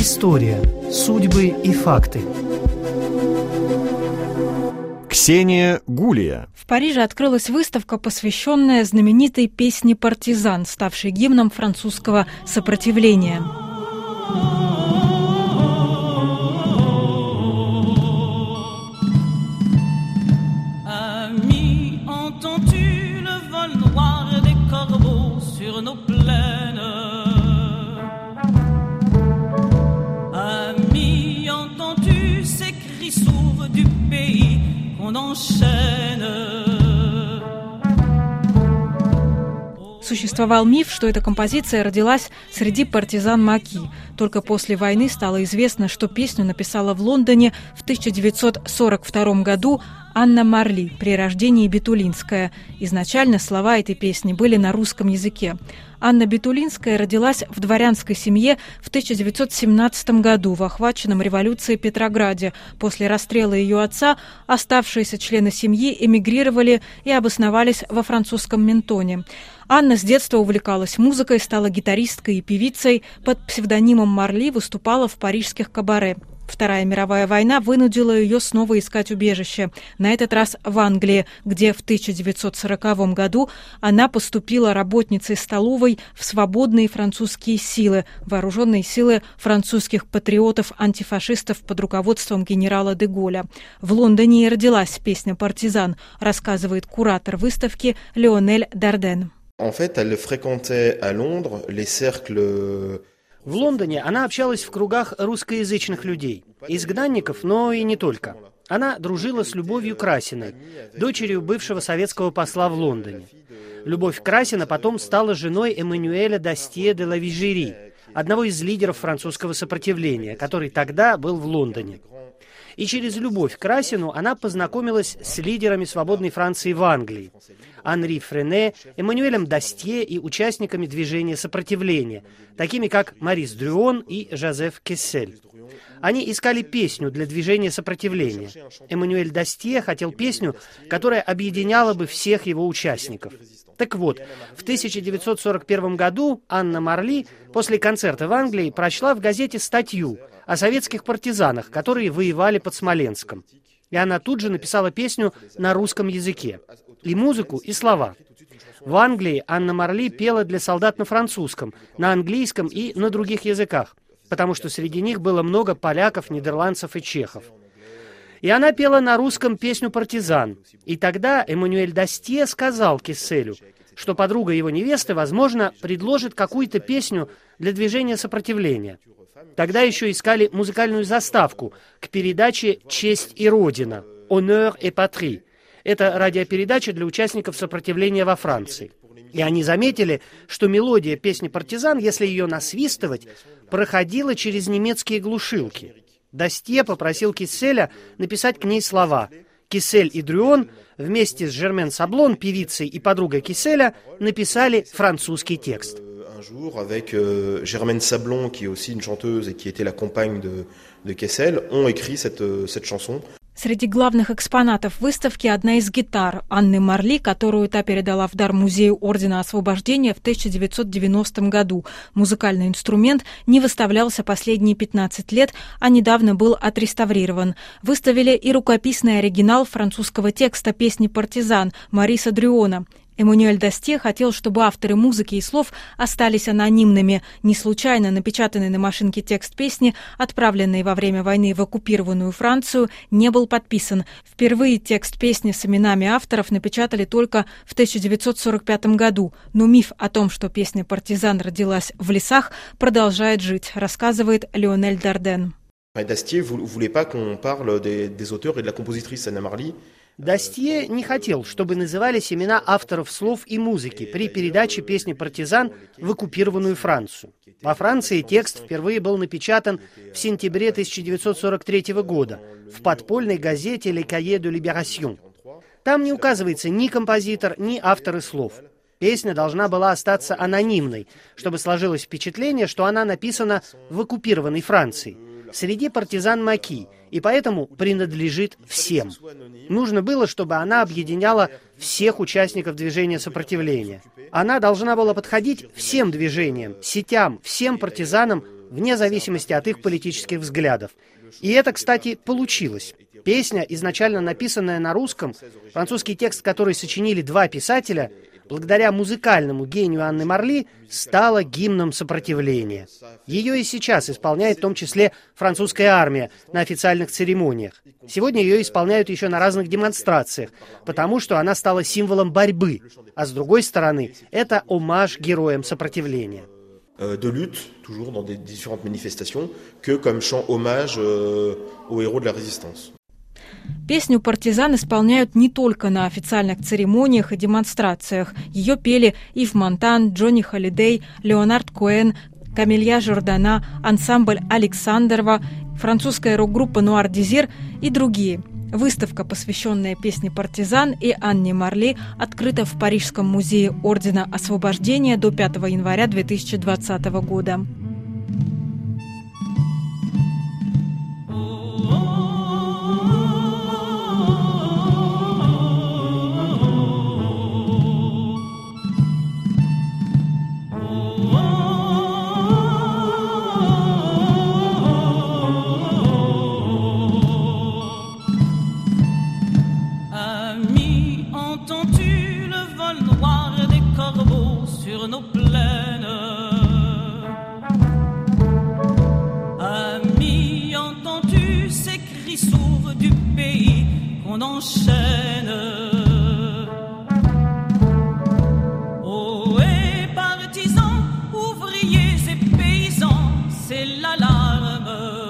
История, судьбы и факты. Ксения Гулия. В Париже открылась выставка, посвященная знаменитой песне «Партизан», ставшей гимном французского сопротивления. on enchaîne. Существовал миф, что эта композиция родилась среди партизан Маки. Только после войны стало известно, что песню написала в Лондоне в 1942 году Анна Марли при рождении Бетулинская. Изначально слова этой песни были на русском языке. Анна Бетулинская родилась в дворянской семье в 1917 году в охваченном революцией Петрограде. После расстрела ее отца оставшиеся члены семьи эмигрировали и обосновались во французском Ментоне. Анна с детства увлекалась музыкой, стала гитаристкой и певицей. Под псевдонимом Марли выступала в парижских кабаре. Вторая мировая война вынудила ее снова искать убежище, на этот раз в Англии, где в 1940 году она поступила работницей столовой в свободные французские силы, вооруженные силы французских патриотов-антифашистов под руководством генерала де Голля. В Лондоне и родилась песня «Партизан», рассказывает куратор выставки Леонель Дарден. En fait, elle fréquentait à Londres les cercles в Лондоне она общалась в кругах русскоязычных людей, изгнанников, но и не только. Она дружила с Любовью Красиной, дочерью бывшего советского посла в Лондоне. Любовь Красина потом стала женой Эммануэля Дастье де Лавижери, одного из лидеров французского сопротивления, который тогда был в Лондоне. И через любовь к Красину она познакомилась с лидерами свободной Франции в Англии. Анри Френе, Эммануэлем Дастье и участниками движения сопротивления, такими как Марис Дрюон и Жозеф Кессель. Они искали песню для движения сопротивления. Эммануэль Дастье хотел песню, которая объединяла бы всех его участников. Так вот, в 1941 году Анна Марли после концерта в Англии прочла в газете статью о советских партизанах, которые воевали под Смоленском. И она тут же написала песню на русском языке и музыку, и слова. В Англии Анна Марли пела для солдат на французском, на английском и на других языках, потому что среди них было много поляков, нидерландцев и чехов. И она пела на русском песню «Партизан». И тогда Эммануэль Дастье сказал Кисселю, что подруга его невесты, возможно, предложит какую-то песню для движения сопротивления. Тогда еще искали музыкальную заставку к передаче «Честь и Родина» «Honneur et Patrie», это радиопередача для участников сопротивления во Франции. И они заметили, что мелодия песни «Партизан», если ее насвистывать, проходила через немецкие глушилки. Дастье попросил Кисселя написать к ней слова. Кисель и Дрюон вместе с Жермен Саблон, певицей и подругой Киселя, написали французский текст. Un jour, avec euh, Germaine Sablon, qui est aussi une chanteuse et qui était la compagne de, de Kessel, ont écrit cette, cette chanson. Среди главных экспонатов выставки одна из гитар Анны Марли, которую та передала в дар Музею Ордена Освобождения в 1990 году. Музыкальный инструмент не выставлялся последние 15 лет, а недавно был отреставрирован. Выставили и рукописный оригинал французского текста песни «Партизан» Мариса Дрюона. Эммануэль Дастье хотел, чтобы авторы музыки и слов остались анонимными. Не случайно напечатанный на машинке текст песни, отправленный во время войны в оккупированную Францию, не был подписан. Впервые текст песни с именами авторов напечатали только в 1945 году. Но миф о том, что песня «Партизан» родилась в лесах, продолжает жить, рассказывает Леонель Дарден. Дастье voulait pas qu'on parle des, des auteurs et de la compositrice. Дастье не хотел, чтобы назывались имена авторов слов и музыки при передаче песни «Партизан» в оккупированную Францию. Во Франции текст впервые был напечатан в сентябре 1943 года в подпольной газете «Le Cahiers de Libération». Там не указывается ни композитор, ни авторы слов. Песня должна была остаться анонимной, чтобы сложилось впечатление, что она написана в оккупированной Франции – среди партизан Маки, и поэтому принадлежит всем. Нужно было, чтобы она объединяла всех участников движения сопротивления. Она должна была подходить всем движениям, сетям, всем партизанам вне зависимости от их политических взглядов. И это, кстати, получилось. Песня, изначально написанная на русском, французский текст, который сочинили два писателя, благодаря музыкальному гению Анны Марли, стала гимном сопротивления. Ее и сейчас исполняет в том числе французская армия на официальных церемониях. Сегодня ее исполняют еще на разных демонстрациях, потому что она стала символом борьбы. А с другой стороны, это омаж героям сопротивления. Euh, de lutte, toujours dans des différentes manifestations, que comme chant hommage euh, aux héros de la résistance. Песню «Партизан» исполняют не только на официальных церемониях и демонстрациях. Ее пели Ив Монтан, Джонни Холидей, Леонард Коэн, Камилья Жордана, ансамбль Александрова, французская рок-группа «Нуар Дизир» и другие. Выставка, посвященная песне «Партизан» и Анне Марли, открыта в Парижском музее Ордена Освобождения до 5 января 2020 года. du pays qu'on enchaîne. Oh, et partisans, ouvriers et paysans, c'est l'alarme.